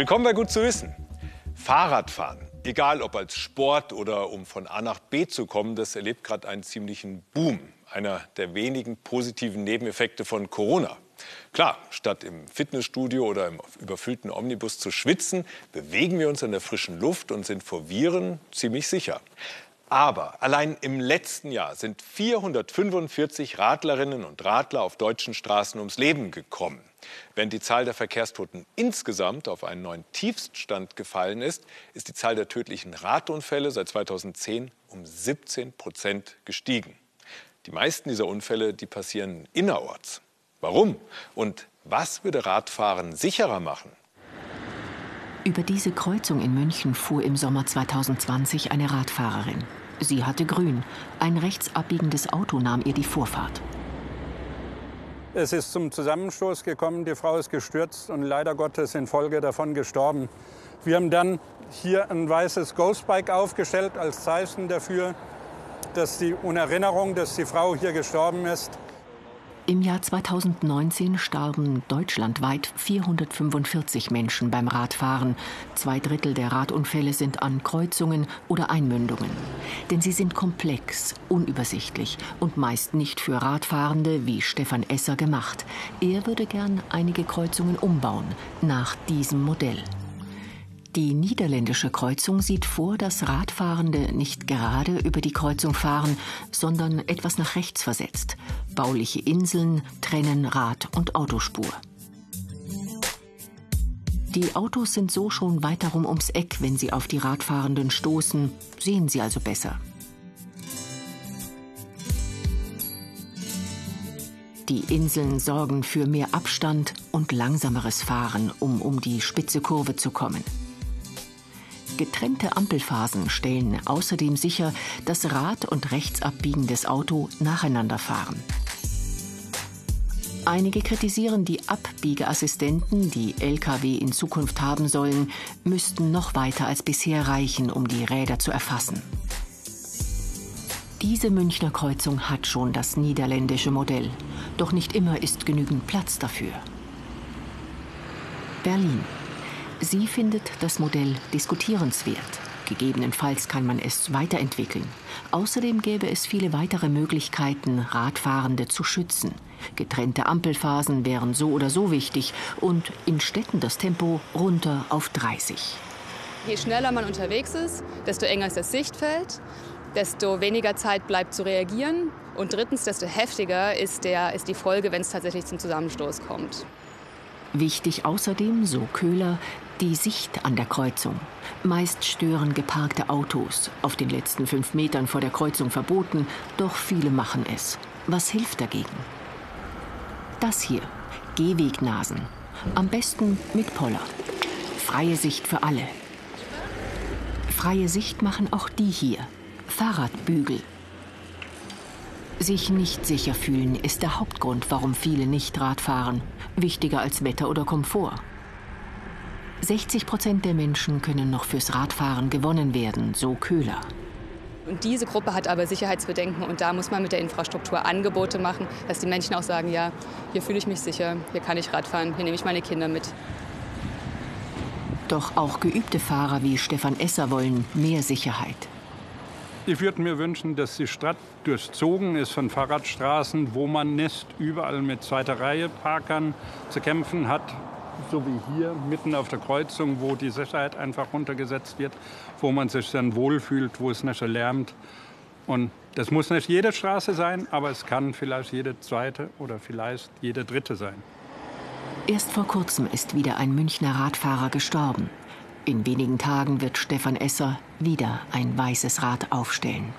Willkommen bei Gut zu wissen. Fahrradfahren, egal ob als Sport oder um von A nach B zu kommen, das erlebt gerade einen ziemlichen Boom. Einer der wenigen positiven Nebeneffekte von Corona. Klar, statt im Fitnessstudio oder im überfüllten Omnibus zu schwitzen, bewegen wir uns in der frischen Luft und sind vor Viren ziemlich sicher. Aber allein im letzten Jahr sind 445 Radlerinnen und Radler auf deutschen Straßen ums Leben gekommen. Während die Zahl der Verkehrstoten insgesamt auf einen neuen Tiefststand gefallen ist, ist die Zahl der tödlichen Radunfälle seit 2010 um 17 Prozent gestiegen. Die meisten dieser Unfälle, die passieren innerorts. Warum? Und was würde Radfahren sicherer machen? Über diese Kreuzung in München fuhr im Sommer 2020 eine Radfahrerin. Sie hatte grün. Ein rechts abbiegendes Auto nahm ihr die Vorfahrt. Es ist zum Zusammenstoß gekommen, die Frau ist gestürzt und leider Gottes in Folge davon gestorben. Wir haben dann hier ein weißes Ghostbike aufgestellt als Zeichen dafür, dass die Erinnerung, dass die Frau hier gestorben ist. Im Jahr 2019 starben deutschlandweit 445 Menschen beim Radfahren. Zwei Drittel der Radunfälle sind an Kreuzungen oder Einmündungen. Denn sie sind komplex, unübersichtlich und meist nicht für Radfahrende wie Stefan Esser gemacht. Er würde gern einige Kreuzungen umbauen, nach diesem Modell. Die niederländische Kreuzung sieht vor, dass Radfahrende nicht gerade über die Kreuzung fahren, sondern etwas nach rechts versetzt. Bauliche Inseln trennen Rad- und Autospur. Die Autos sind so schon weiterum ums Eck, wenn sie auf die Radfahrenden stoßen, sehen sie also besser. Die Inseln sorgen für mehr Abstand und langsameres Fahren, um um die spitze Kurve zu kommen. Getrennte Ampelphasen stellen außerdem sicher, dass Rad- und rechtsabbiegendes Auto nacheinander fahren. Einige kritisieren die Abbiegeassistenten, die Lkw in Zukunft haben sollen, müssten noch weiter als bisher reichen, um die Räder zu erfassen. Diese Münchner Kreuzung hat schon das niederländische Modell, doch nicht immer ist genügend Platz dafür. Berlin. Sie findet das Modell diskutierenswert. Gegebenenfalls kann man es weiterentwickeln. Außerdem gäbe es viele weitere Möglichkeiten, Radfahrende zu schützen. Getrennte Ampelphasen wären so oder so wichtig und in Städten das Tempo runter auf 30. Je schneller man unterwegs ist, desto enger ist das Sichtfeld, desto weniger Zeit bleibt zu reagieren und drittens, desto heftiger ist, der, ist die Folge, wenn es tatsächlich zum Zusammenstoß kommt. Wichtig außerdem, so Köhler, die Sicht an der Kreuzung. Meist stören geparkte Autos, auf den letzten fünf Metern vor der Kreuzung verboten, doch viele machen es. Was hilft dagegen? Das hier, Gehwegnasen. Am besten mit Poller. Freie Sicht für alle. Freie Sicht machen auch die hier, Fahrradbügel. Sich nicht sicher fühlen ist der Hauptgrund, warum viele nicht Rad fahren. Wichtiger als Wetter oder Komfort. 60 Prozent der Menschen können noch fürs Radfahren gewonnen werden, so Köhler. Und diese Gruppe hat aber Sicherheitsbedenken und da muss man mit der Infrastruktur Angebote machen, dass die Menschen auch sagen, ja, hier fühle ich mich sicher, hier kann ich Radfahren, hier nehme ich meine Kinder mit. Doch auch geübte Fahrer wie Stefan Esser wollen mehr Sicherheit. Ich würde mir wünschen, dass die Stadt durchzogen ist von Fahrradstraßen, wo man nicht überall mit zweiter Reihe Parkern zu kämpfen hat, so wie hier mitten auf der Kreuzung, wo die Sicherheit einfach runtergesetzt wird, wo man sich dann wohlfühlt, wo es nicht so lärmt. Und das muss nicht jede Straße sein, aber es kann vielleicht jede zweite oder vielleicht jede dritte sein. Erst vor kurzem ist wieder ein Münchner Radfahrer gestorben. In wenigen Tagen wird Stefan Esser wieder ein weißes Rad aufstellen.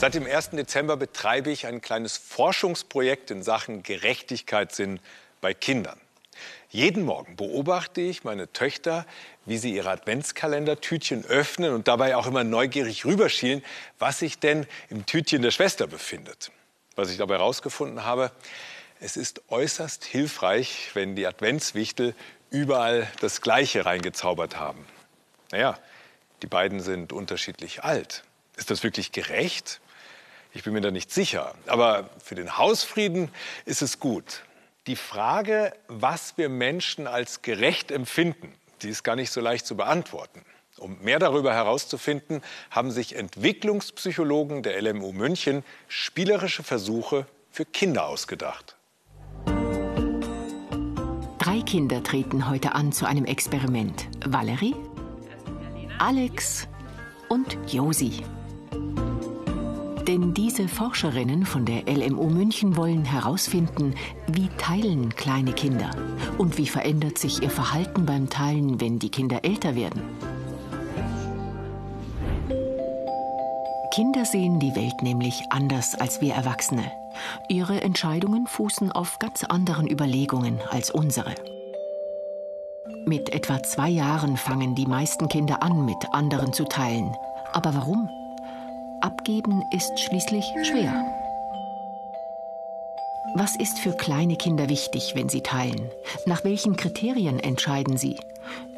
Seit dem 1. Dezember betreibe ich ein kleines Forschungsprojekt in Sachen Gerechtigkeitssinn bei Kindern. Jeden Morgen beobachte ich meine Töchter, wie sie ihre Adventskalendertütchen öffnen und dabei auch immer neugierig rüberschielen, was sich denn im Tütchen der Schwester befindet. Was ich dabei herausgefunden habe, es ist äußerst hilfreich, wenn die Adventswichtel überall das Gleiche reingezaubert haben. Naja, die beiden sind unterschiedlich alt. Ist das wirklich gerecht? Ich bin mir da nicht sicher. Aber für den Hausfrieden ist es gut. Die Frage, was wir Menschen als gerecht empfinden, die ist gar nicht so leicht zu beantworten. Um mehr darüber herauszufinden, haben sich Entwicklungspsychologen der LMU München spielerische Versuche für Kinder ausgedacht. Drei Kinder treten heute an zu einem Experiment. Valerie, Alex und Josi. Denn diese Forscherinnen von der LMU München wollen herausfinden, wie teilen kleine Kinder und wie verändert sich ihr Verhalten beim Teilen, wenn die Kinder älter werden. Kinder sehen die Welt nämlich anders als wir Erwachsene. Ihre Entscheidungen fußen auf ganz anderen Überlegungen als unsere. Mit etwa zwei Jahren fangen die meisten Kinder an, mit anderen zu teilen. Aber warum? Abgeben ist schließlich schwer. Was ist für kleine Kinder wichtig, wenn sie teilen? Nach welchen Kriterien entscheiden sie?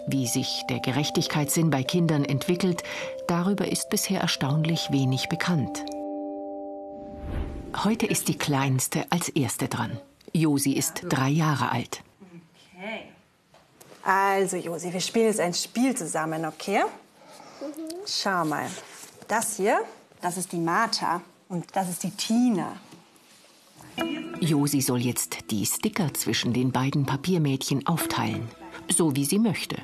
Wie sich der Gerechtigkeitssinn bei Kindern entwickelt, darüber ist bisher erstaunlich wenig bekannt. Heute ist die Kleinste als Erste dran. Josi ist drei Jahre alt. Okay. Also, Josi, wir spielen jetzt ein Spiel zusammen, okay? Schau mal. Das hier, das ist die Martha und das ist die Tina. Josi soll jetzt die Sticker zwischen den beiden Papiermädchen aufteilen, so wie sie möchte.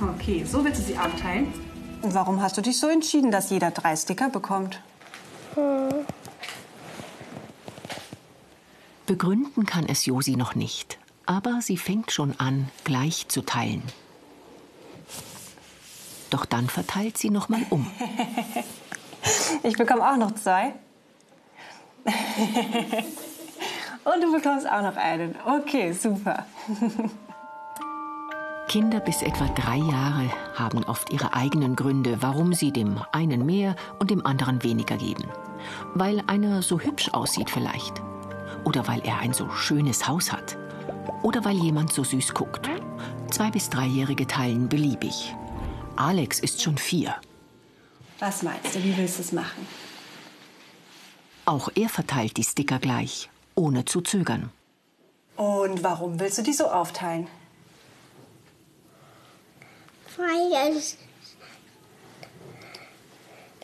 Okay, so willst du sie aufteilen? Und warum hast du dich so entschieden, dass jeder drei Sticker bekommt? Begründen kann es Josi noch nicht, aber sie fängt schon an, gleich zu teilen. Doch dann verteilt sie noch mal um. Ich bekomme auch noch zwei. Und du bekommst auch noch einen. Okay, super. Kinder bis etwa drei Jahre haben oft ihre eigenen Gründe, warum sie dem einen mehr und dem anderen weniger geben. Weil einer so hübsch aussieht vielleicht. Oder weil er ein so schönes Haus hat. Oder weil jemand so süß guckt. Zwei- bis dreijährige teilen beliebig. Alex ist schon vier. Was meinst du, wie willst du es machen? Auch er verteilt die Sticker gleich, ohne zu zögern. Und warum willst du die so aufteilen? Weil es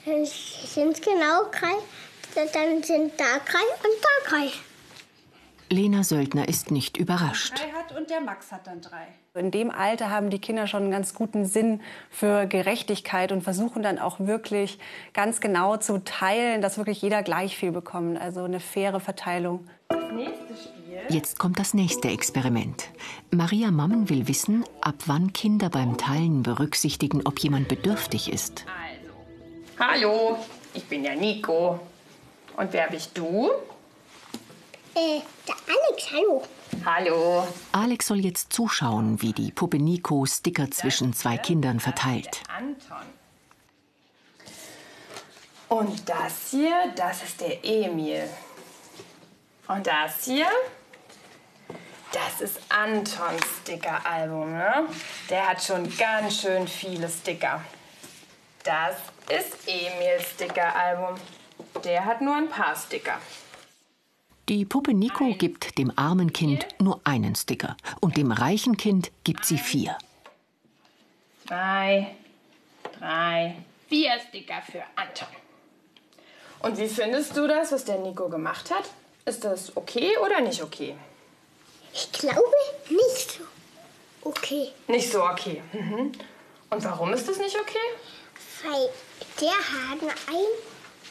dann sind genau drei, dann sind da drei und da drei. Lena Söldner ist nicht überrascht. Drei hat und der Max hat dann drei. In dem Alter haben die Kinder schon einen ganz guten Sinn für Gerechtigkeit und versuchen dann auch wirklich ganz genau zu teilen, dass wirklich jeder gleich viel bekommt. Also eine faire Verteilung. Jetzt kommt das nächste Experiment. Maria Mammen will wissen, ab wann Kinder beim Teilen berücksichtigen, ob jemand bedürftig ist. Hallo, ich bin der Nico. Und wer bist du? Äh, der Alex, hallo. Hallo. Alex soll jetzt zuschauen, wie die Puppe Nico Sticker zwischen zwei Kindern verteilt. Anton. Und das hier, das ist der Emil. Und das hier, das ist Antons Sticker-Album. Ne? Der hat schon ganz schön viele Sticker. Das ist Emils Sticker-Album. Der hat nur ein paar Sticker. Die Puppe Nico gibt dem armen Kind nur einen Sticker und dem reichen Kind gibt sie vier. Zwei, drei, vier Sticker für Anton. Und wie findest du das, was der Nico gemacht hat? Ist das okay oder nicht okay? Ich glaube nicht so. Okay, Nicht so okay. Mhm. Und warum ist das nicht okay? weil der hat nur einen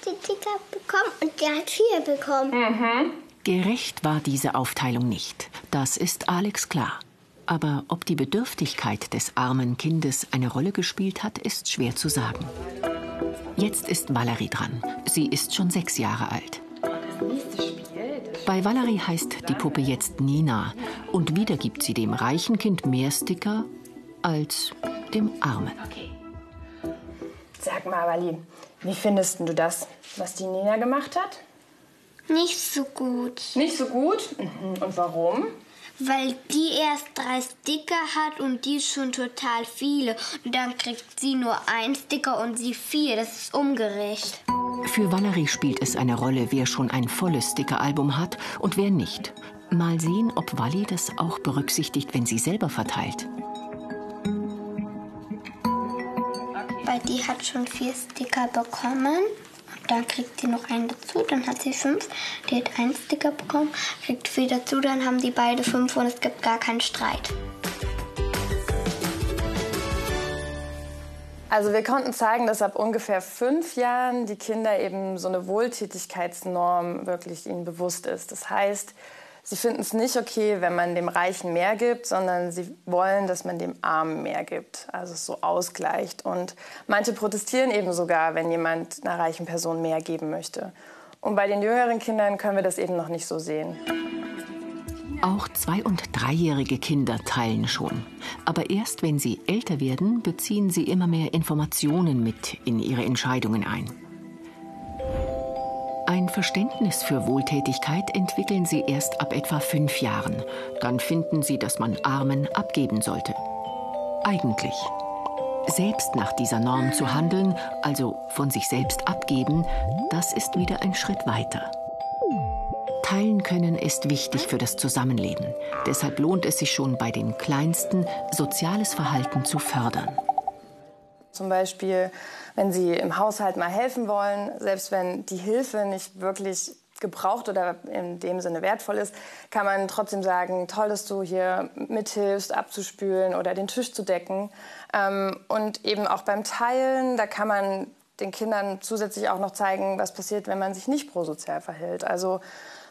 Sticker bekommen und der hat vier bekommen. Gerecht war diese Aufteilung nicht. Das ist Alex klar. Aber ob die Bedürftigkeit des armen Kindes eine Rolle gespielt hat, ist schwer zu sagen. Jetzt ist Valerie dran. Sie ist schon sechs Jahre alt. Bei Valerie heißt die Puppe jetzt Nina. Und wieder gibt sie dem reichen Kind mehr Sticker als dem armen. Sag mal, Wally, wie findest du das, was die Nina gemacht hat? Nicht so gut, Nicht so gut. Mhm. Und warum? weil die erst drei Sticker hat und die schon total viele. Und dann kriegt sie nur ein Sticker und sie vier. Das ist ungerecht. Für Valerie spielt es eine Rolle, wer schon ein volles Stickeralbum hat und wer nicht. Mal sehen, ob Wally das auch berücksichtigt, wenn sie selber verteilt. Weil die hat schon vier Sticker bekommen. Dann kriegt sie noch einen dazu, dann hat sie fünf. Die hat einen Sticker bekommen, kriegt vier dazu, dann haben die beide fünf und es gibt gar keinen Streit. Also wir konnten zeigen, dass ab ungefähr fünf Jahren die Kinder eben so eine Wohltätigkeitsnorm wirklich ihnen bewusst ist. Das heißt, sie finden es nicht okay, wenn man dem Reichen mehr gibt, sondern sie wollen, dass man dem Armen mehr gibt. Also es so ausgleicht. Und manche protestieren eben sogar, wenn jemand einer reichen Person mehr geben möchte. Und bei den jüngeren Kindern können wir das eben noch nicht so sehen. Auch zwei- und dreijährige Kinder teilen schon. Aber erst wenn sie älter werden, beziehen sie immer mehr Informationen mit in ihre Entscheidungen ein. Ein Verständnis für Wohltätigkeit entwickeln sie erst ab etwa fünf Jahren. Dann finden sie, dass man Armen abgeben sollte. Eigentlich. Selbst nach dieser Norm zu handeln, also von sich selbst abgeben, das ist wieder ein Schritt weiter. Teilen können ist wichtig für das Zusammenleben. Deshalb lohnt es sich schon bei den Kleinsten, soziales Verhalten zu fördern. Zum Beispiel, wenn Sie im Haushalt mal helfen wollen, selbst wenn die Hilfe nicht wirklich gebraucht oder in dem Sinne wertvoll ist, kann man trotzdem sagen, toll, dass du hier mithilfst, abzuspülen oder den Tisch zu decken. Ähm, und eben auch beim Teilen, da kann man den Kindern zusätzlich auch noch zeigen, was passiert, wenn man sich nicht prosozial verhält. Also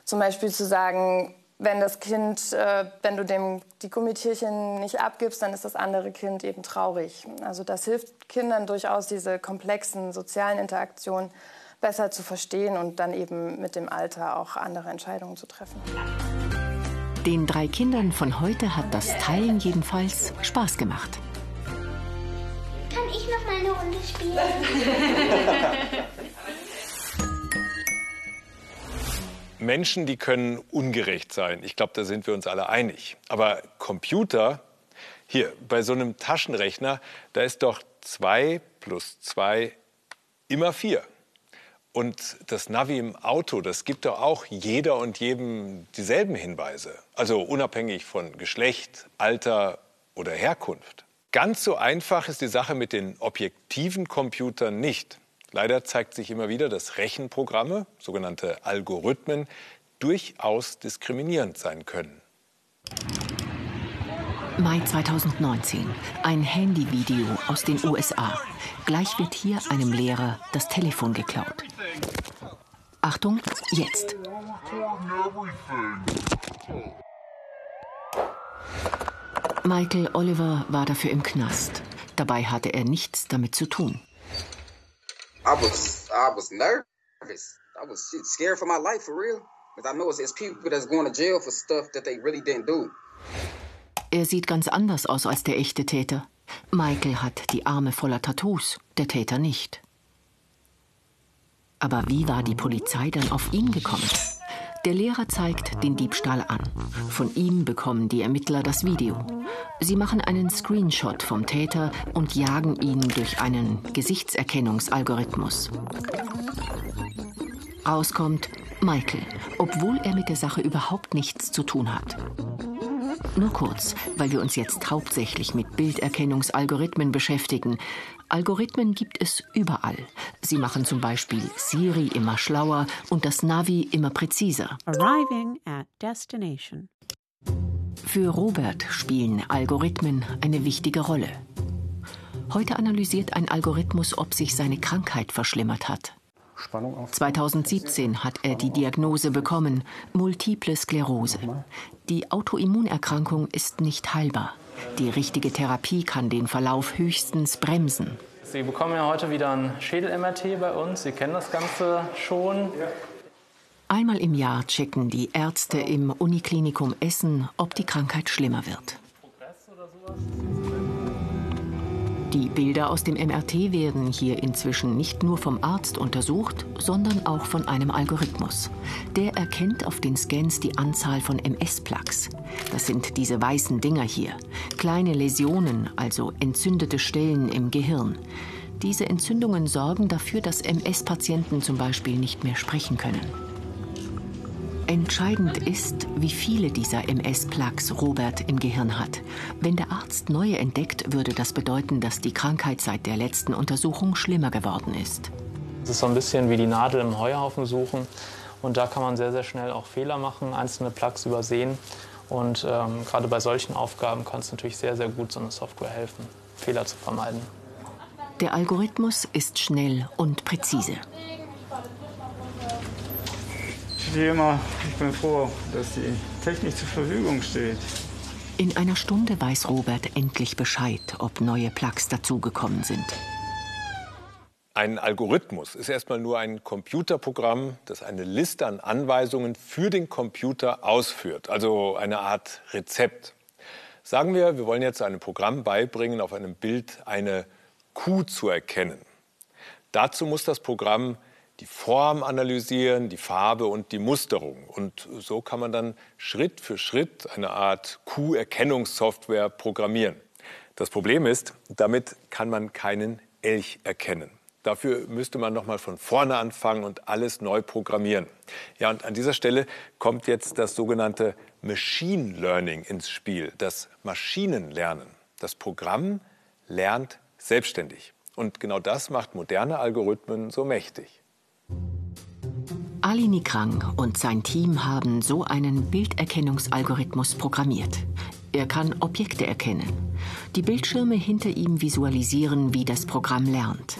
zum Beispiel zu sagen, wenn das Kind, äh, wenn du dem die Gummitierchen nicht abgibst, dann ist das andere Kind eben traurig. Also das hilft Kindern durchaus, diese komplexen sozialen Interaktionen besser zu verstehen und dann eben mit dem Alter auch andere Entscheidungen zu treffen. Den drei Kindern von heute hat das Teilen jedenfalls Spaß gemacht. Kann ich noch mal eine Runde spielen? Menschen, die können ungerecht sein. Ich glaube, da sind wir uns alle einig. Aber Computer, hier bei so einem Taschenrechner, da ist doch 2 plus 2 immer 4. Und das Navi im Auto, das gibt doch auch jeder und jedem dieselben Hinweise. Also unabhängig von Geschlecht, Alter oder Herkunft. Ganz so einfach ist die Sache mit den objektiven Computern nicht. Leider zeigt sich immer wieder, dass Rechenprogramme, sogenannte Algorithmen, durchaus diskriminierend sein können. Mai 2019. Ein Handyvideo aus den USA. Gleich wird hier einem Lehrer das Telefon geklaut. Achtung, jetzt. Michael Oliver war dafür im Knast. Dabei hatte er nichts damit zu tun. I was I was nervous. I was shit, scared for my life for real. Because I know it's, it's people that's going to jail for stuff that they really didn't do. Er sieht ganz anders aus als der echte Täter. Michael hat die Arme voller Tattoos, der Täter nicht. Aber wie war die Polizei dann auf ihn gekommen? Der Lehrer zeigt den Diebstahl an. Von ihm bekommen die Ermittler das Video. Sie machen einen Screenshot vom Täter und jagen ihn durch einen Gesichtserkennungsalgorithmus. Rauskommt Michael, obwohl er mit der Sache überhaupt nichts zu tun hat. Nur kurz, weil wir uns jetzt hauptsächlich mit Bilderkennungsalgorithmen beschäftigen. Algorithmen gibt es überall. Sie machen zum Beispiel Siri immer schlauer und das Navi immer präziser. Arriving at destination. Für Robert spielen Algorithmen eine wichtige Rolle. Heute analysiert ein Algorithmus, ob sich seine Krankheit verschlimmert hat. 2017 hat er die Diagnose bekommen, Multiple Sklerose. Die Autoimmunerkrankung ist nicht heilbar. Die richtige Therapie kann den Verlauf höchstens bremsen. Sie bekommen ja heute wieder ein Schädel-MRT bei uns. Sie kennen das Ganze schon. Einmal im Jahr checken die Ärzte im Uniklinikum Essen, ob die Krankheit schlimmer wird. Die Bilder aus dem MRT werden hier inzwischen nicht nur vom Arzt untersucht, sondern auch von einem Algorithmus. Der erkennt auf den Scans die Anzahl von MS-Plaques. Das sind diese weißen Dinger hier. Kleine Läsionen, also entzündete Stellen im Gehirn. Diese Entzündungen sorgen dafür, dass MS-Patienten zum Beispiel nicht mehr sprechen können. Entscheidend ist, wie viele dieser MS-Plaques Robert im Gehirn hat. Wenn der Arzt neue entdeckt, würde das bedeuten, dass die Krankheit seit der letzten Untersuchung schlimmer geworden ist. Es ist so ein bisschen wie die Nadel im Heuhaufen suchen. Und da kann man sehr, sehr schnell auch Fehler machen, einzelne Plaques übersehen. Und ähm, gerade bei solchen Aufgaben kann es natürlich sehr, sehr gut so eine Software helfen, Fehler zu vermeiden. Der Algorithmus ist schnell und präzise. Immer, ich bin froh, dass die Technik zur Verfügung steht. In einer Stunde weiß Robert endlich Bescheid, ob neue Plugs dazugekommen sind. Ein Algorithmus ist erstmal nur ein Computerprogramm, das eine Liste an Anweisungen für den Computer ausführt, also eine Art Rezept. Sagen wir, wir wollen jetzt einem Programm beibringen, auf einem Bild eine Kuh zu erkennen. Dazu muss das Programm die Form analysieren, die Farbe und die Musterung. Und so kann man dann Schritt für Schritt eine Art Kuh-Erkennungssoftware programmieren. Das Problem ist, damit kann man keinen Elch erkennen. Dafür müsste man noch mal von vorne anfangen und alles neu programmieren. Ja, und an dieser Stelle kommt jetzt das sogenannte Machine Learning ins Spiel, das Maschinenlernen. Das Programm lernt selbstständig. Und genau das macht moderne Algorithmen so mächtig. Ali Nikrang und sein Team haben so einen Bilderkennungsalgorithmus programmiert. Er kann Objekte erkennen. Die Bildschirme hinter ihm visualisieren, wie das Programm lernt.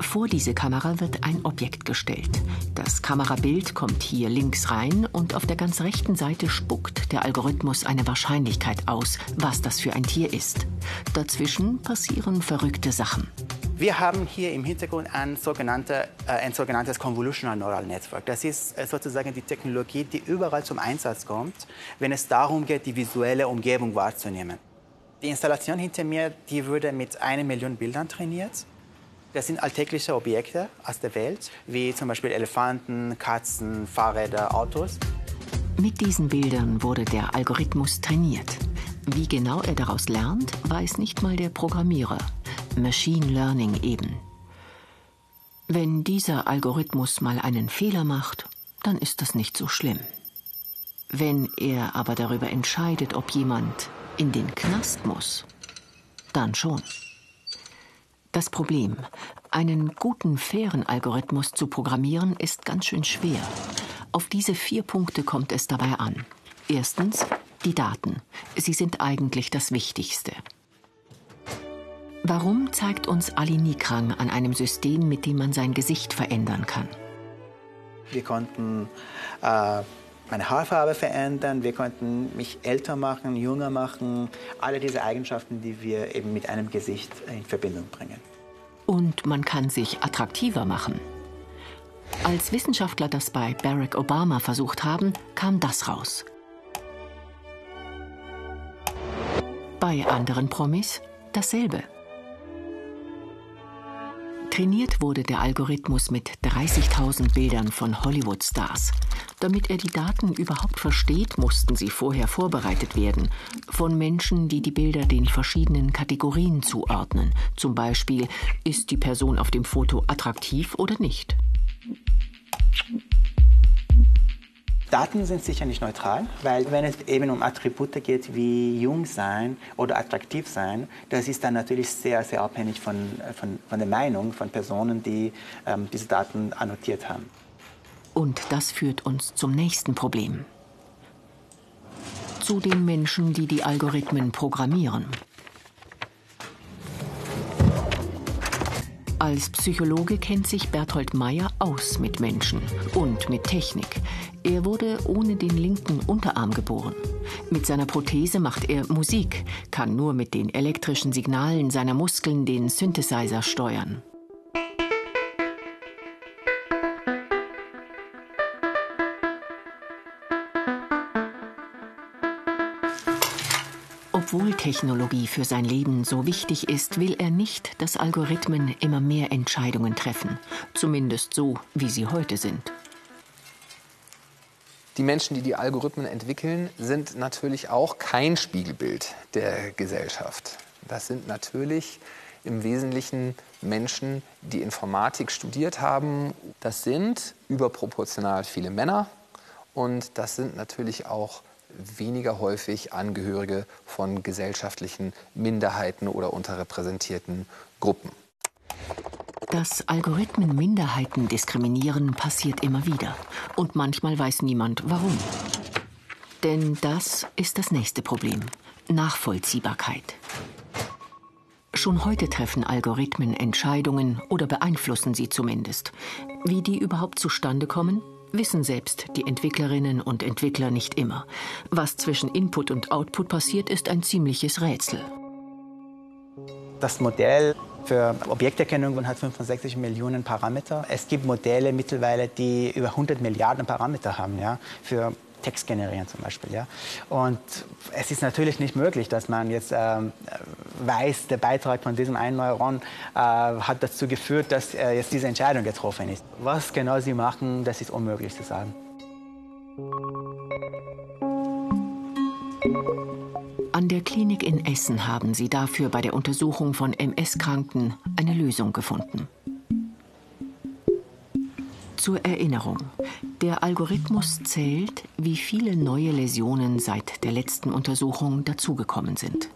Vor diese Kamera wird ein Objekt gestellt. Das Kamerabild kommt hier links rein und auf der ganz rechten Seite spuckt der Algorithmus eine Wahrscheinlichkeit aus, was das für ein Tier ist. Dazwischen passieren verrückte Sachen. Wir haben hier im Hintergrund ein, sogenannte, äh, ein sogenanntes Convolutional Neural Network. Das ist äh, sozusagen die Technologie, die überall zum Einsatz kommt, wenn es darum geht, die visuelle Umgebung wahrzunehmen. Die Installation hinter mir, die wurde mit einer Million Bildern trainiert. Das sind alltägliche Objekte aus der Welt, wie zum Beispiel Elefanten, Katzen, Fahrräder, Autos. Mit diesen Bildern wurde der Algorithmus trainiert. Wie genau er daraus lernt, weiß nicht mal der Programmierer. Machine Learning eben. Wenn dieser Algorithmus mal einen Fehler macht, dann ist das nicht so schlimm. Wenn er aber darüber entscheidet, ob jemand in den Knast muss, dann schon. Das Problem, einen guten, fairen Algorithmus zu programmieren, ist ganz schön schwer. Auf diese vier Punkte kommt es dabei an. Erstens die Daten. Sie sind eigentlich das Wichtigste. Warum zeigt uns Ali Nikrang an einem System, mit dem man sein Gesicht verändern kann? Wir konnten äh, meine Haarfarbe verändern, wir konnten mich älter machen, jünger machen. Alle diese Eigenschaften, die wir eben mit einem Gesicht in Verbindung bringen. Und man kann sich attraktiver machen. Als Wissenschaftler das bei Barack Obama versucht haben, kam das raus. Bei anderen Promis dasselbe. Trainiert wurde der Algorithmus mit 30.000 Bildern von Hollywood-Stars. Damit er die Daten überhaupt versteht, mussten sie vorher vorbereitet werden. Von Menschen, die die Bilder den verschiedenen Kategorien zuordnen. Zum Beispiel, ist die Person auf dem Foto attraktiv oder nicht? Daten sind sicher nicht neutral, weil wenn es eben um Attribute geht wie jung sein oder attraktiv sein, das ist dann natürlich sehr, sehr abhängig von, von, von der Meinung von Personen, die ähm, diese Daten annotiert haben. Und das führt uns zum nächsten Problem. Zu den Menschen, die die Algorithmen programmieren. Als Psychologe kennt sich Berthold Meyer aus mit Menschen und mit Technik. Er wurde ohne den linken Unterarm geboren. Mit seiner Prothese macht er Musik, kann nur mit den elektrischen Signalen seiner Muskeln den Synthesizer steuern. Obwohl Technologie für sein Leben so wichtig ist, will er nicht, dass Algorithmen immer mehr Entscheidungen treffen. Zumindest so, wie sie heute sind. Die Menschen, die die Algorithmen entwickeln, sind natürlich auch kein Spiegelbild der Gesellschaft. Das sind natürlich im Wesentlichen Menschen, die Informatik studiert haben. Das sind überproportional viele Männer und das sind natürlich auch weniger häufig Angehörige von gesellschaftlichen Minderheiten oder unterrepräsentierten Gruppen. Dass Algorithmen Minderheiten diskriminieren, passiert immer wieder. Und manchmal weiß niemand, warum. Denn das ist das nächste Problem. Nachvollziehbarkeit. Schon heute treffen Algorithmen Entscheidungen oder beeinflussen sie zumindest. Wie die überhaupt zustande kommen, wissen selbst die Entwicklerinnen und Entwickler nicht immer. Was zwischen Input und Output passiert, ist ein ziemliches Rätsel. Das Modell für Objekterkennung hat 65 Millionen Parameter. Es gibt Modelle mittlerweile, die über 100 Milliarden Parameter haben. Ja, für Text generieren zum Beispiel. Ja? Und es ist natürlich nicht möglich, dass man jetzt äh, weiß, der Beitrag von diesem einen Neuron äh, hat dazu geführt, dass äh, jetzt diese Entscheidung getroffen ist. Was genau sie machen, das ist unmöglich zu sagen. An der Klinik in Essen haben sie dafür bei der Untersuchung von MS-Kranken eine Lösung gefunden. Zur Erinnerung. Der Algorithmus zählt, wie viele neue Läsionen seit der letzten Untersuchung dazugekommen sind.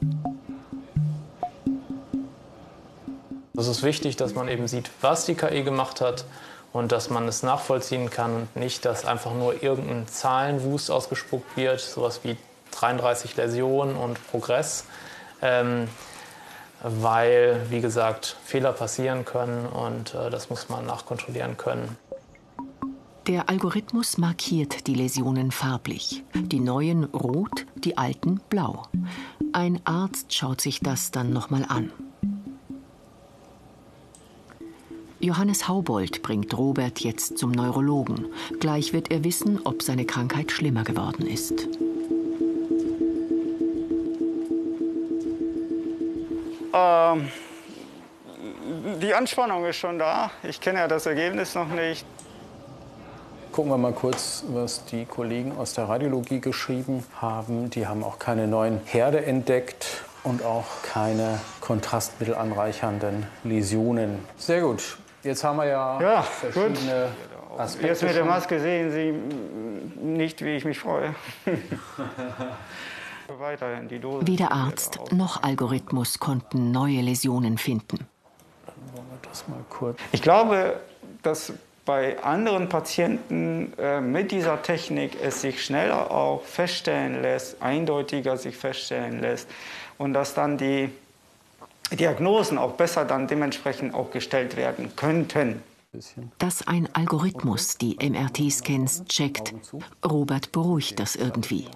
Es ist wichtig, dass man eben sieht, was die KI gemacht hat und dass man es nachvollziehen kann und nicht, dass einfach nur irgendein Zahlenwust ausgespuckt wird, sowas wie 33 Läsionen und Progress, ähm, weil, wie gesagt, Fehler passieren können und äh, das muss man nachkontrollieren können. Der Algorithmus markiert die Läsionen farblich. Die neuen rot, die alten blau. Ein Arzt schaut sich das dann nochmal an. Johannes Haubold bringt Robert jetzt zum Neurologen. Gleich wird er wissen, ob seine Krankheit schlimmer geworden ist. Ähm, die Anspannung ist schon da. Ich kenne ja das Ergebnis noch nicht. Gucken wir mal kurz, was die Kollegen aus der Radiologie geschrieben haben. Die haben auch keine neuen Herde entdeckt und auch keine kontrastmittelanreichernden Läsionen. Sehr gut. Jetzt haben wir ja, ja verschiedene gut. Aspekte. Jetzt mit der Maske sehen Sie nicht, wie ich mich freue. Weder Arzt noch Algorithmus konnten neue Läsionen finden. Ich glaube, dass bei anderen Patienten äh, mit dieser Technik es sich schneller auch feststellen lässt, eindeutiger sich feststellen lässt und dass dann die Diagnosen auch besser dann dementsprechend auch gestellt werden könnten. Dass ein Algorithmus die MRT-Scans checkt, Robert beruhigt das irgendwie.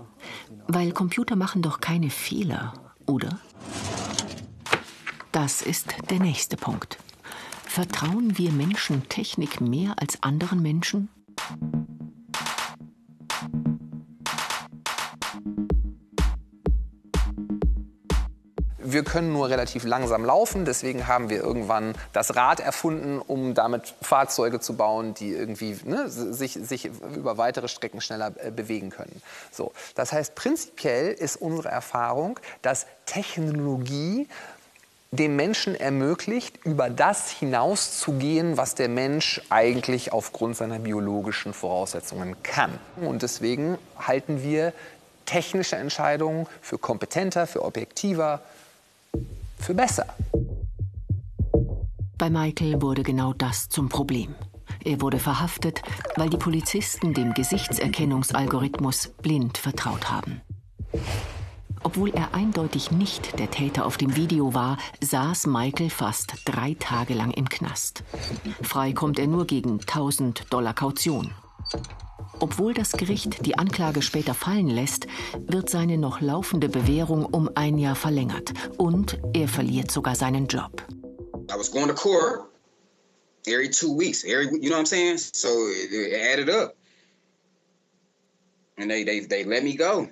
Weil Computer machen doch keine Fehler, oder? Das ist der nächste Punkt. Vertrauen wir Menschen Technik mehr als anderen Menschen? wir können nur relativ langsam laufen. Deswegen haben wir irgendwann das Rad erfunden, um damit Fahrzeuge zu bauen, die irgendwie ne, sich, sich über weitere Strecken schneller äh, bewegen können. So, das heißt, prinzipiell ist unsere Erfahrung, dass Technologie dem Menschen ermöglicht, über das hinauszugehen, was der Mensch eigentlich aufgrund seiner biologischen Voraussetzungen kann. Und deswegen halten wir technische Entscheidungen für kompetenter, für objektiver, für besser. Bei Michael wurde genau das zum Problem. Er wurde verhaftet, weil die Polizisten dem Gesichtserkennungsalgorithmus blind vertraut haben. Obwohl er eindeutig nicht der Täter auf dem Video war, saß Michael fast drei Tage lang im Knast. Frei kommt er nur gegen 1000 Dollar Kaution. Obwohl das Gericht die Anklage später fallen lässt, wird seine noch laufende Bewährung um ein Jahr verlängert und er verliert sogar seinen Job. I was going to court every two weeks, every you know what I'm saying? So it added up, and they they they let me go.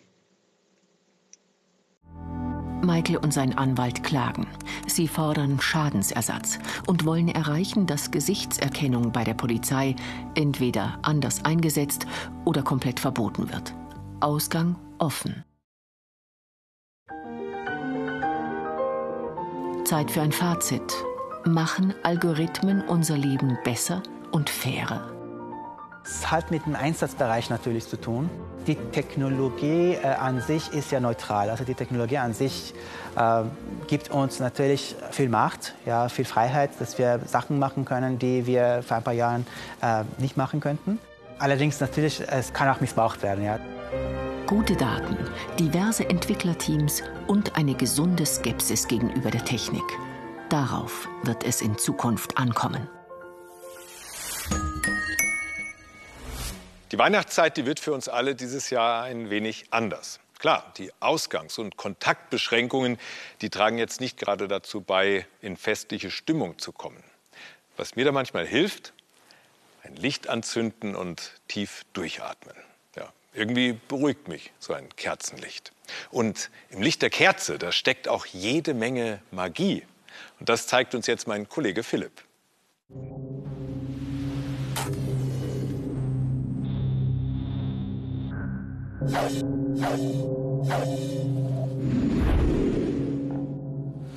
Michael und sein Anwalt klagen. Sie fordern Schadensersatz und wollen erreichen, dass Gesichtserkennung bei der Polizei entweder anders eingesetzt oder komplett verboten wird. Ausgang offen. Zeit für ein Fazit. Machen Algorithmen unser Leben besser und fairer? Es hat mit dem Einsatzbereich natürlich zu tun. Die Technologie äh, an sich ist ja neutral. Also die Technologie an sich äh, gibt uns natürlich viel Macht, ja, viel Freiheit, dass wir Sachen machen können, die wir vor ein paar Jahren äh, nicht machen könnten. Allerdings natürlich, es kann auch missbraucht werden. Ja. Gute Daten, diverse Entwicklerteams und eine gesunde Skepsis gegenüber der Technik. Darauf wird es in Zukunft ankommen. Die Weihnachtszeit, die wird für uns alle dieses Jahr ein wenig anders. Klar, die Ausgangs- und Kontaktbeschränkungen, die tragen jetzt nicht gerade dazu bei, in festliche Stimmung zu kommen. Was mir da manchmal hilft, ein Licht anzünden und tief durchatmen. Ja, irgendwie beruhigt mich so ein Kerzenlicht. Und im Licht der Kerze, da steckt auch jede Menge Magie. Und das zeigt uns jetzt mein Kollege Philipp.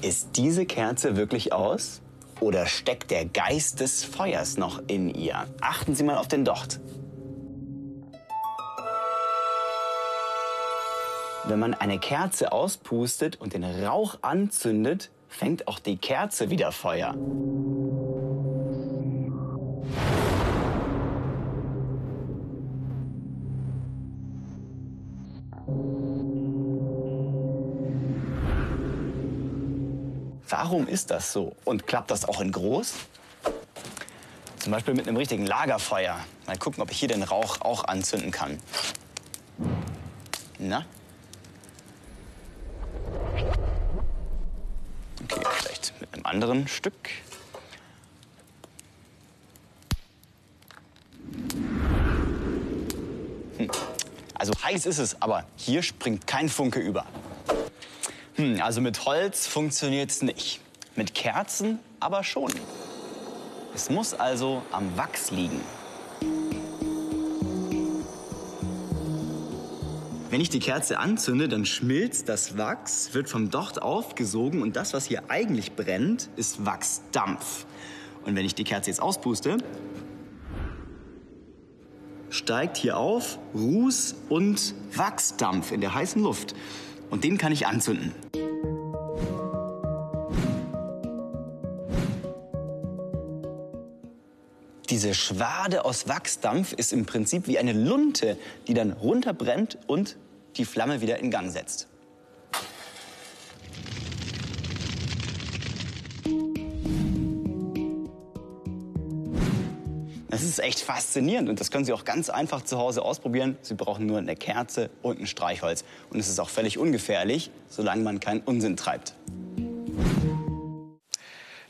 Ist diese Kerze wirklich aus? Oder steckt der Geist des Feuers noch in ihr? Achten Sie mal auf den Docht. Wenn man eine Kerze auspustet und den Rauch anzündet, fängt auch die Kerze wieder Feuer. Warum ist das so? Und klappt das auch in groß? Zum Beispiel mit einem richtigen Lagerfeuer. Mal gucken, ob ich hier den Rauch auch anzünden kann. Na? Okay, vielleicht mit einem anderen Stück. Hm. Also heiß ist es, aber hier springt kein Funke über. Hm, also mit Holz funktioniert es nicht. Mit Kerzen aber schon. Es muss also am Wachs liegen. Wenn ich die Kerze anzünde, dann schmilzt das Wachs, wird vom Docht aufgesogen und das, was hier eigentlich brennt, ist Wachsdampf. Und wenn ich die Kerze jetzt auspuste, steigt hier auf Ruß und Wachsdampf in der heißen Luft. Und den kann ich anzünden. Diese Schwade aus Wachsdampf ist im Prinzip wie eine Lunte, die dann runterbrennt und die Flamme wieder in Gang setzt. Ist echt faszinierend und das können Sie auch ganz einfach zu Hause ausprobieren. Sie brauchen nur eine Kerze und ein Streichholz. Und es ist auch völlig ungefährlich, solange man keinen Unsinn treibt.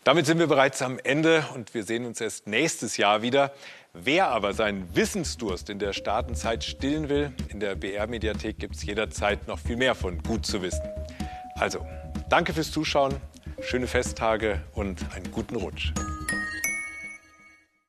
Damit sind wir bereits am Ende und wir sehen uns erst nächstes Jahr wieder. Wer aber seinen Wissensdurst in der Startenzeit stillen will, in der BR-Mediathek gibt es jederzeit noch viel mehr von gut zu wissen. Also, danke fürs Zuschauen, schöne Festtage und einen guten Rutsch.